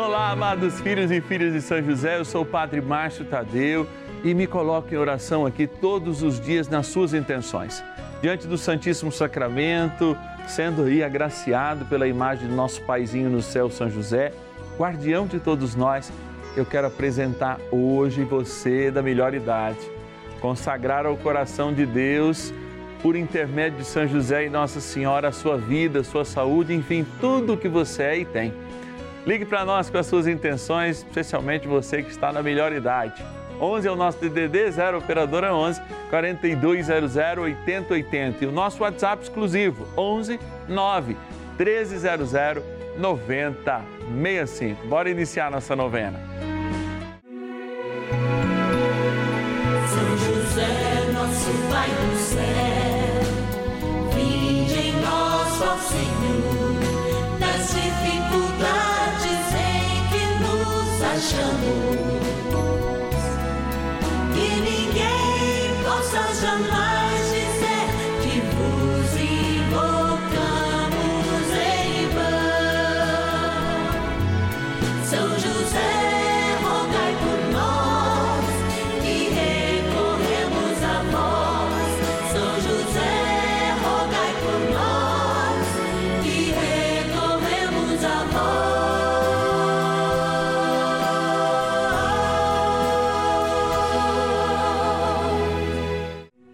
Olá, amados filhos e filhas de São José, eu sou o Padre Márcio Tadeu e me coloco em oração aqui todos os dias nas suas intenções. Diante do Santíssimo Sacramento, sendo aí agraciado pela imagem do nosso paizinho no céu, São José, guardião de todos nós, eu quero apresentar hoje você da melhor idade, consagrar ao coração de Deus, por intermédio de São José e Nossa Senhora, a sua vida, a sua saúde, enfim, tudo o que você é e tem. Ligue para nós com as suas intenções, especialmente você que está na melhor idade. 11 é o nosso DDD 0 operadora 11 4200 8080 e o nosso WhatsApp exclusivo 11 9 1300 9065. Bora iniciar nossa novena.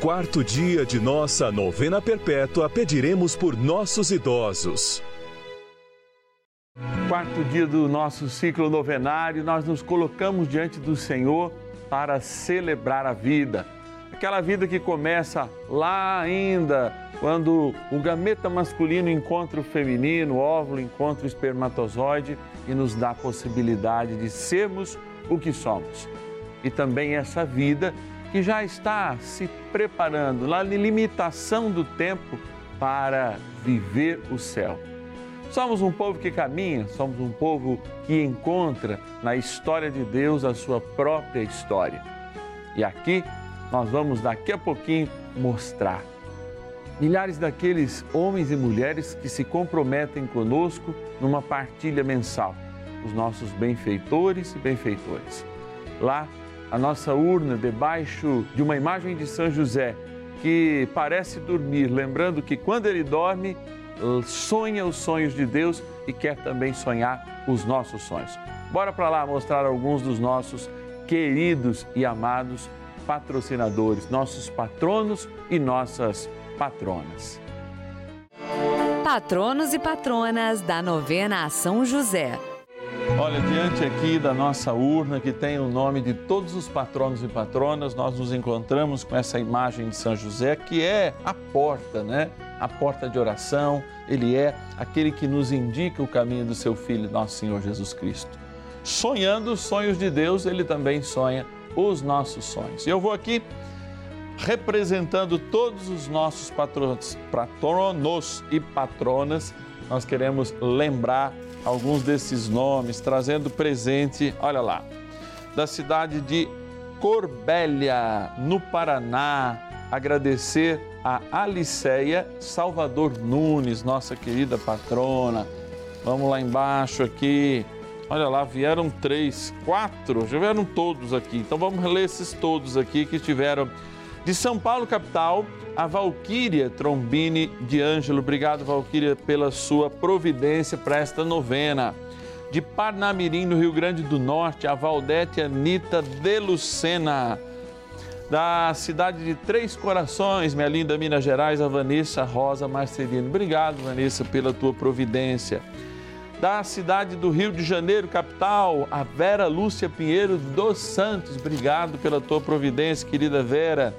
quarto dia de nossa novena perpétua, pediremos por nossos idosos. Quarto dia do nosso ciclo novenário, nós nos colocamos diante do Senhor para celebrar a vida. Aquela vida que começa lá ainda, quando o gameta masculino encontra o feminino, o óvulo encontra o espermatozoide e nos dá a possibilidade de sermos o que somos. E também essa vida que já está se preparando na limitação do tempo para viver o céu. Somos um povo que caminha, somos um povo que encontra na história de Deus a sua própria história. E aqui nós vamos daqui a pouquinho mostrar milhares daqueles homens e mulheres que se comprometem conosco numa partilha mensal, os nossos benfeitores e benfeitores. Lá, a nossa urna debaixo de uma imagem de São José que parece dormir, lembrando que quando ele dorme, sonha os sonhos de Deus e quer também sonhar os nossos sonhos. Bora para lá mostrar alguns dos nossos queridos e amados patrocinadores, nossos patronos e nossas patronas. Patronos e patronas da novena a São José. Olha, diante aqui da nossa urna que tem o nome de todos os patronos e patronas, nós nos encontramos com essa imagem de São José, que é a porta, né? A porta de oração, ele é aquele que nos indica o caminho do seu filho, nosso Senhor Jesus Cristo. Sonhando os sonhos de Deus, ele também sonha os nossos sonhos. E eu vou aqui representando todos os nossos patronos, patronos e patronas, nós queremos lembrar alguns desses nomes, trazendo presente, olha lá, da cidade de Corbélia, no Paraná, agradecer a Aliceia Salvador Nunes, nossa querida patrona. Vamos lá embaixo aqui. Olha lá, vieram três, quatro, já vieram todos aqui. Então vamos ler esses todos aqui que estiveram de São Paulo, capital, a Valquíria Trombini de Ângelo. Obrigado, Valquíria, pela sua providência para esta novena. de Parnamirim, no Rio Grande do Norte, a Valdete Anitta de Lucena. Da cidade de Três Corações, minha linda Minas Gerais, a Vanessa Rosa Marcelino. Obrigado, Vanessa, pela tua providência. Da cidade do Rio de Janeiro, capital, a Vera Lúcia Pinheiro dos Santos. Obrigado pela tua providência, querida Vera.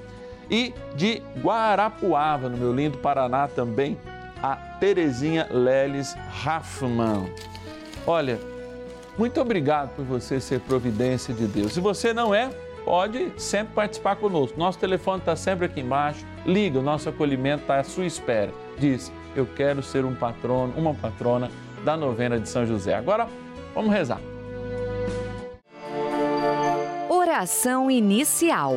E de Guarapuava, no meu lindo Paraná também, a Terezinha Leles Raffman. Olha, muito obrigado por você ser providência de Deus. Se você não é, pode sempre participar conosco. Nosso telefone está sempre aqui embaixo. Liga, o nosso acolhimento está à sua espera. Diz, eu quero ser um patrono, uma patrona da novena de São José. Agora, vamos rezar. Oração inicial.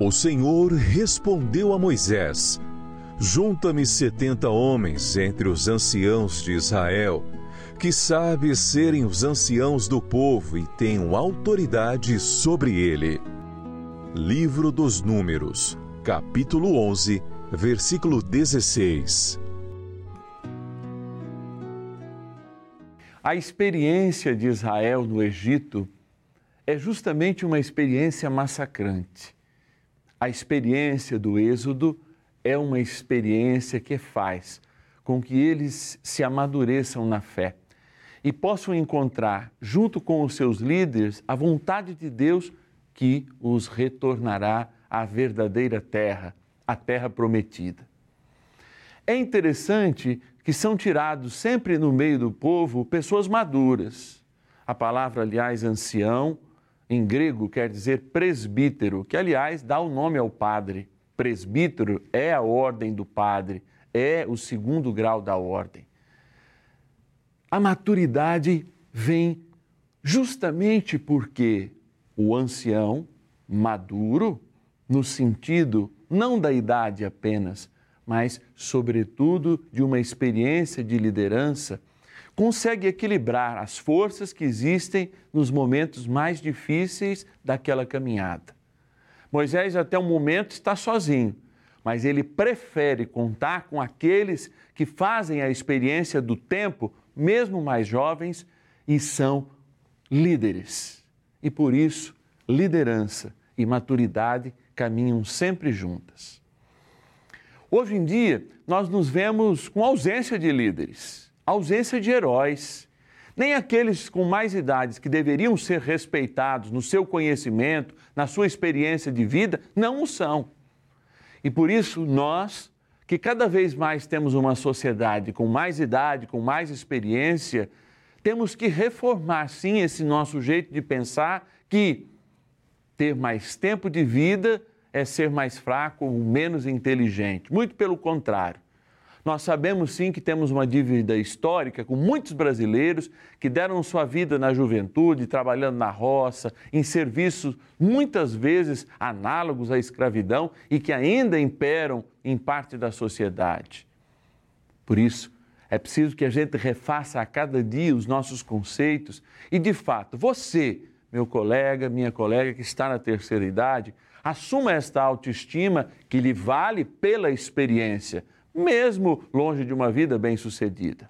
O Senhor respondeu a Moisés: Junta-me setenta homens entre os anciãos de Israel, que sabem serem os anciãos do povo e tenham autoridade sobre ele. Livro dos Números, capítulo 11, versículo 16. A experiência de Israel no Egito é justamente uma experiência massacrante. A experiência do Êxodo é uma experiência que faz com que eles se amadureçam na fé e possam encontrar, junto com os seus líderes, a vontade de Deus que os retornará à verdadeira terra, a terra prometida. É interessante que são tirados sempre no meio do povo pessoas maduras. A palavra, aliás, ancião, em grego quer dizer presbítero, que, aliás, dá o nome ao padre. Presbítero é a ordem do padre, é o segundo grau da ordem. A maturidade vem justamente porque o ancião, maduro, no sentido não da idade apenas, mas, sobretudo, de uma experiência de liderança, consegue equilibrar as forças que existem nos momentos mais difíceis daquela caminhada. Moisés, até o momento, está sozinho, mas ele prefere contar com aqueles que fazem a experiência do tempo mesmo mais jovens, e são líderes. E por isso, liderança e maturidade caminham sempre juntas. Hoje em dia, nós nos vemos com ausência de líderes, ausência de heróis. Nem aqueles com mais idades que deveriam ser respeitados no seu conhecimento, na sua experiência de vida, não o são. E por isso, nós, que cada vez mais temos uma sociedade com mais idade, com mais experiência, temos que reformar sim esse nosso jeito de pensar que ter mais tempo de vida é ser mais fraco ou menos inteligente. Muito pelo contrário. Nós sabemos sim que temos uma dívida histórica com muitos brasileiros que deram sua vida na juventude, trabalhando na roça, em serviços muitas vezes análogos à escravidão e que ainda imperam em parte da sociedade. Por isso, é preciso que a gente refaça a cada dia os nossos conceitos e, de fato, você, meu colega, minha colega que está na terceira idade, assuma esta autoestima que lhe vale pela experiência, mesmo longe de uma vida bem-sucedida.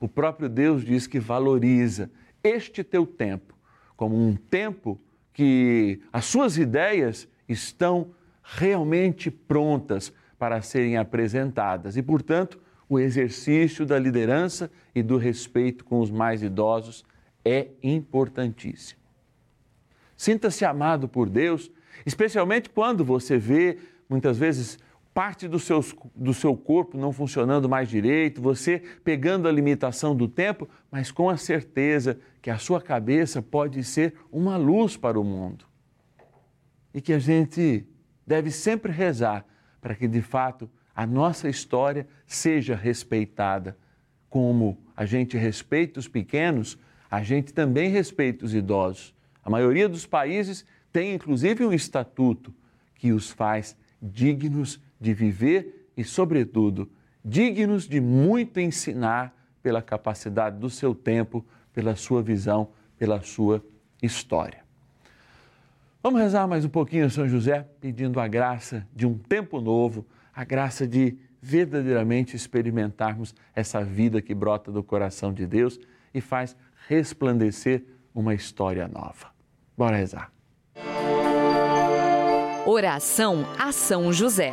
O próprio Deus diz que valoriza este teu tempo como um tempo que as suas ideias estão realmente prontas para serem apresentadas e, portanto, o exercício da liderança e do respeito com os mais idosos é importantíssimo. Sinta-se amado por Deus, especialmente quando você vê, muitas vezes, parte do, seus, do seu corpo não funcionando mais direito, você pegando a limitação do tempo, mas com a certeza que a sua cabeça pode ser uma luz para o mundo. E que a gente deve sempre rezar para que, de fato, a nossa história seja respeitada. Como a gente respeita os pequenos, a gente também respeita os idosos. A maioria dos países tem inclusive um estatuto que os faz dignos de viver e, sobretudo, dignos de muito ensinar pela capacidade do seu tempo, pela sua visão, pela sua história. Vamos rezar mais um pouquinho, São José, pedindo a graça de um tempo novo a graça de verdadeiramente experimentarmos essa vida que brota do coração de Deus e faz resplandecer uma história nova. Bora rezar. Oração a São José.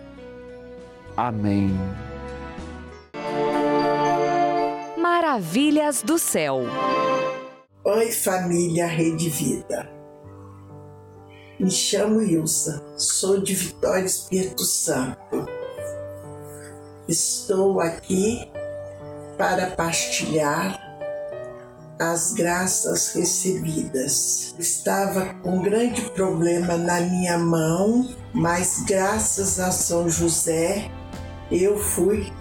Amém. Maravilhas do céu. Oi, família Rede Vida. Me chamo Ilsa, sou de Vitória Espírito Santo. Estou aqui para partilhar as graças recebidas. Estava com um grande problema na minha mão, mas graças a São José eu fui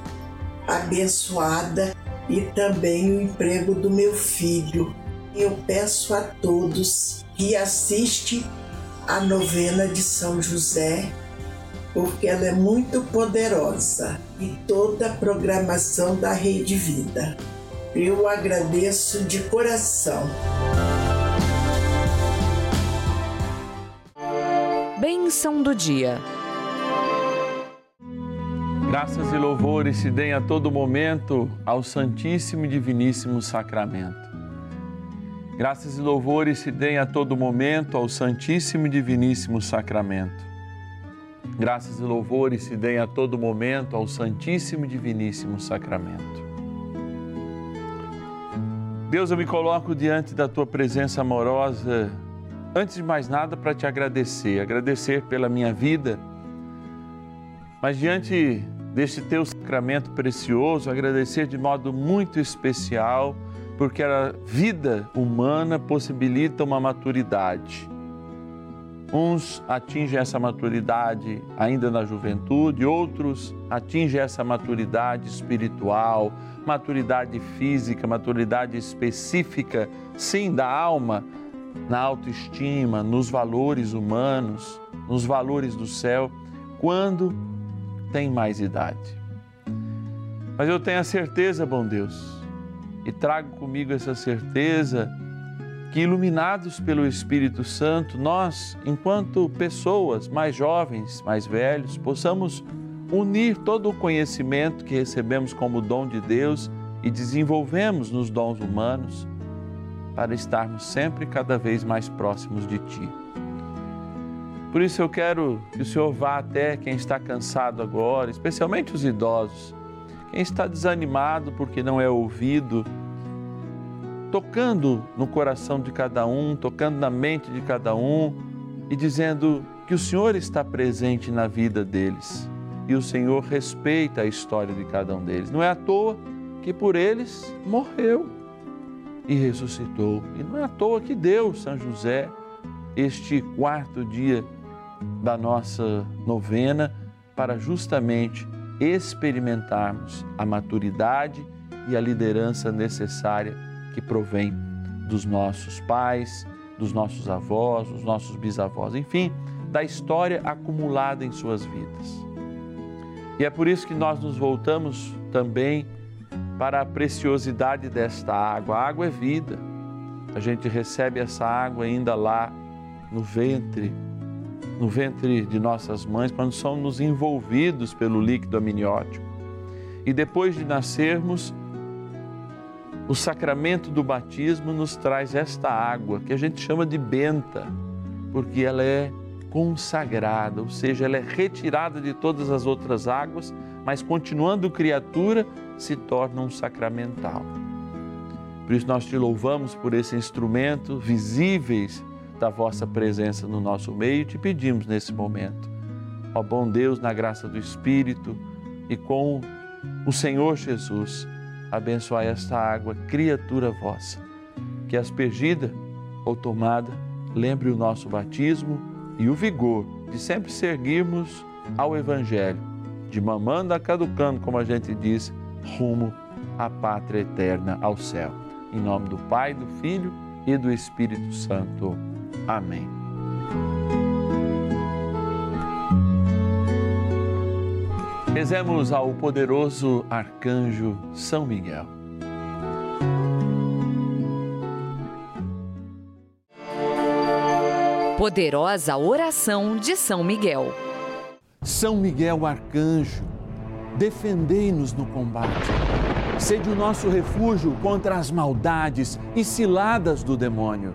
abençoada e também o emprego do meu filho. Eu peço a todos que assistem a novena de São José, porque ela é muito poderosa e toda a programação da Rede Vida. Eu agradeço de coração. Bênção do dia. Graças e louvores se deem a todo momento ao Santíssimo e Diviníssimo Sacramento. Graças e louvores se deem a todo momento ao Santíssimo e Diviníssimo Sacramento. Graças e louvores se deem a todo momento ao Santíssimo e Diviníssimo Sacramento. Deus, eu me coloco diante da tua presença amorosa, antes de mais nada, para te agradecer, agradecer pela minha vida, mas diante deste teu sacramento precioso, agradecer de modo muito especial, porque a vida humana possibilita uma maturidade. Uns atingem essa maturidade ainda na juventude, outros atingem essa maturidade espiritual, maturidade física, maturidade específica, sim, da alma, na autoestima, nos valores humanos, nos valores do céu, quando tem mais idade. Mas eu tenho a certeza, bom Deus, e trago comigo essa certeza que, iluminados pelo Espírito Santo, nós, enquanto pessoas mais jovens, mais velhos, possamos unir todo o conhecimento que recebemos como dom de Deus e desenvolvemos nos dons humanos para estarmos sempre cada vez mais próximos de Ti. Por isso eu quero que o Senhor vá até quem está cansado agora, especialmente os idosos, quem está desanimado porque não é ouvido, tocando no coração de cada um, tocando na mente de cada um e dizendo que o Senhor está presente na vida deles e o Senhor respeita a história de cada um deles. Não é à toa que por eles morreu e ressuscitou. E não é à toa que Deus, São José, este quarto dia da nossa novena, para justamente experimentarmos a maturidade e a liderança necessária que provém dos nossos pais, dos nossos avós, dos nossos bisavós, enfim, da história acumulada em suas vidas. E é por isso que nós nos voltamos também para a preciosidade desta água. A água é vida. A gente recebe essa água ainda lá no ventre, no ventre de nossas mães, quando somos envolvidos pelo líquido amniótico. E depois de nascermos, o sacramento do batismo nos traz esta água, que a gente chama de benta, porque ela é consagrada, ou seja, ela é retirada de todas as outras águas, mas continuando criatura, se torna um sacramental. Por isso nós te louvamos por esse instrumento visíveis da vossa presença no nosso meio te pedimos nesse momento. Ó bom Deus, na graça do Espírito e com o Senhor Jesus, abençoai esta água, criatura vossa, que aspergida ou tomada, lembre o nosso batismo e o vigor de sempre seguirmos ao Evangelho, de mamando a caducando, como a gente diz, rumo à pátria eterna, ao céu. Em nome do Pai, do Filho e do Espírito Santo. Amém. Rezemos ao poderoso arcanjo São Miguel. Poderosa oração de São Miguel. São Miguel arcanjo, defendei-nos no combate. Sede o nosso refúgio contra as maldades e ciladas do demônio.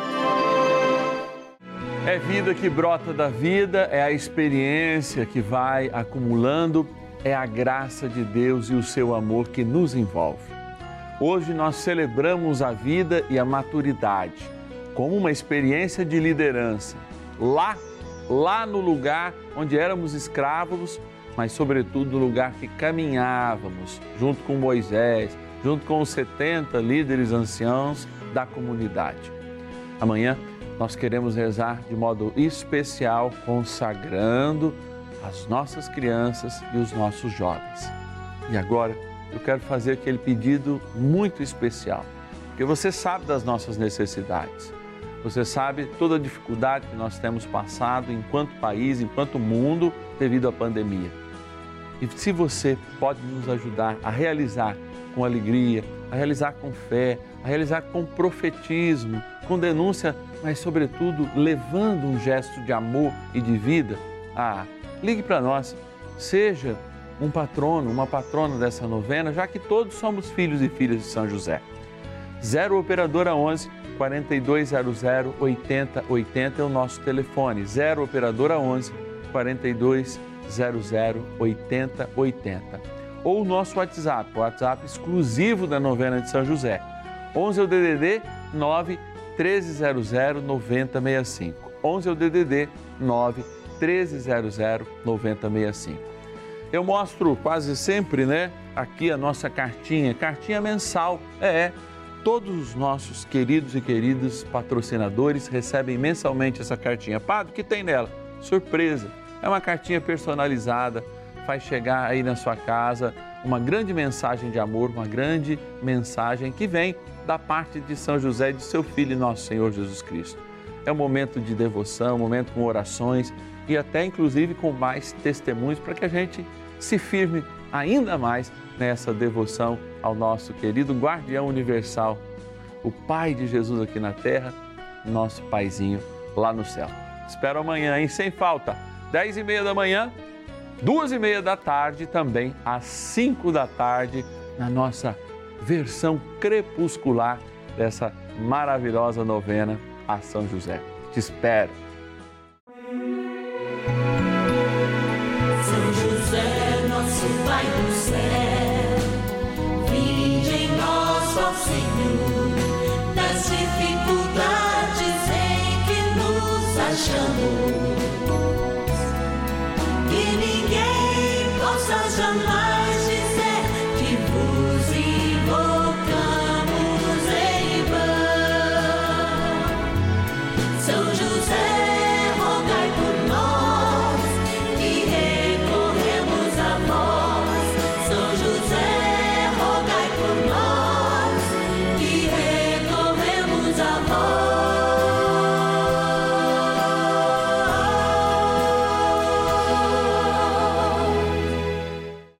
É vida que brota da vida, é a experiência que vai acumulando, é a graça de Deus e o seu amor que nos envolve. Hoje nós celebramos a vida e a maturidade como uma experiência de liderança. Lá, lá no lugar onde éramos escravos, mas sobretudo no lugar que caminhávamos junto com Moisés, junto com os 70 líderes anciãos da comunidade. Amanhã nós queremos rezar de modo especial, consagrando as nossas crianças e os nossos jovens. E agora eu quero fazer aquele pedido muito especial, porque você sabe das nossas necessidades. Você sabe toda a dificuldade que nós temos passado enquanto país, enquanto mundo, devido à pandemia. E se você pode nos ajudar a realizar com alegria, a realizar com fé, a realizar com profetismo, com denúncia, mas sobretudo levando um gesto de amor e de vida, ah, ligue para nós, seja um patrono, uma patrona dessa novena, já que todos somos filhos e filhas de São José. 0 Operadora 11 4200 8080 é o nosso telefone. 0 Operadora 11 4200 8080. Ou o nosso WhatsApp, o WhatsApp exclusivo da novena de São José. 11 é o DDD 9 1300 9065. 11 é o DDD 9 1300 9065. Eu mostro quase sempre, né, aqui a nossa cartinha, cartinha mensal. É, todos os nossos queridos e queridas patrocinadores recebem mensalmente essa cartinha. Padre, o que tem nela? Surpresa! É uma cartinha personalizada, faz chegar aí na sua casa uma grande mensagem de amor, uma grande mensagem que vem da parte de São José e de seu Filho, nosso Senhor Jesus Cristo. É um momento de devoção, um momento com orações e até inclusive com mais testemunhos para que a gente se firme ainda mais nessa devoção ao nosso querido guardião universal, o Pai de Jesus aqui na terra, nosso Paizinho lá no céu. Espero amanhã, hein? Sem falta, 10 e meia da manhã, duas e meia da tarde, também às 5 da tarde, na nossa versão crepuscular dessa maravilhosa novena a São José. Te espero. São José, nosso Pai do céu, nós, Senhor, das dificuldades em que nos achamos. Ninguém